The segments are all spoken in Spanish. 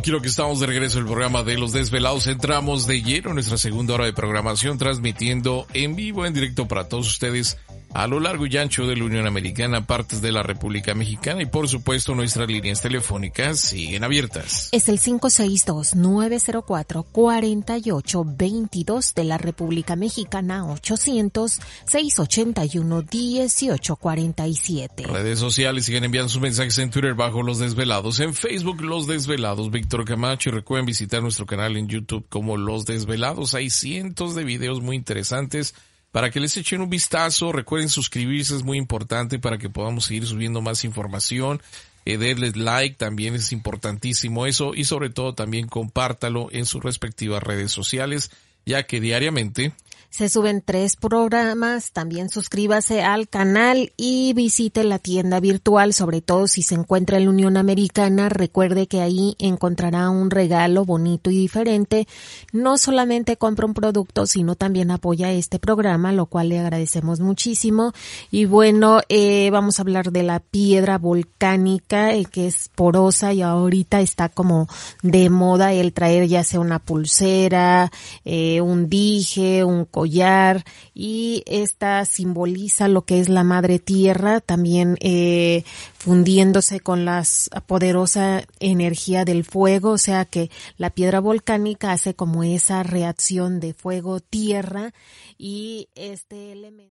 Oh, quiero que estamos de regreso al programa de Los Desvelados. Entramos de lleno en nuestra segunda hora de programación, transmitiendo en vivo, en directo para todos ustedes a lo largo y ancho de la Unión Americana, partes de la República Mexicana y por supuesto nuestras líneas telefónicas siguen abiertas. Es el 562-904-4822 de la República Mexicana, 800-681-1847. Redes sociales siguen enviando sus mensajes en Twitter bajo Los Desvelados, en Facebook Los Desvelados, Víctor Camacho y recuerden visitar nuestro canal en YouTube como Los Desvelados. Hay cientos de videos muy interesantes para que les echen un vistazo. Recuerden suscribirse, es muy importante para que podamos seguir subiendo más información. Eh, denles like, también es importantísimo eso. Y sobre todo también compártalo en sus respectivas redes sociales, ya que diariamente Se suben tres programas, también suscríbase al canal y visite la tienda virtual, sobre todo si se encuentra en la Unión Americana. Recuerde que ahí encontrará un regalo bonito y diferente. No solamente compra un producto, sino también apoya este programa, lo cual le agradecemos muchísimo. Y bueno, eh, vamos a hablar de la piedra volcánica, eh, que es porosa y ahorita está como de moda el traer ya sea una pulsera, eh, un dije, un collar y esta simboliza lo que es la madre tierra, también eh, fundiéndose con la poderosa energía del fuego, o sea que la piedra volcánica hace como esa reacción de fuego-tierra y este elemento.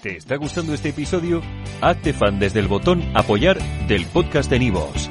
¿Te está gustando este episodio? Hazte fan desde el botón Apoyar del podcast de Nivos.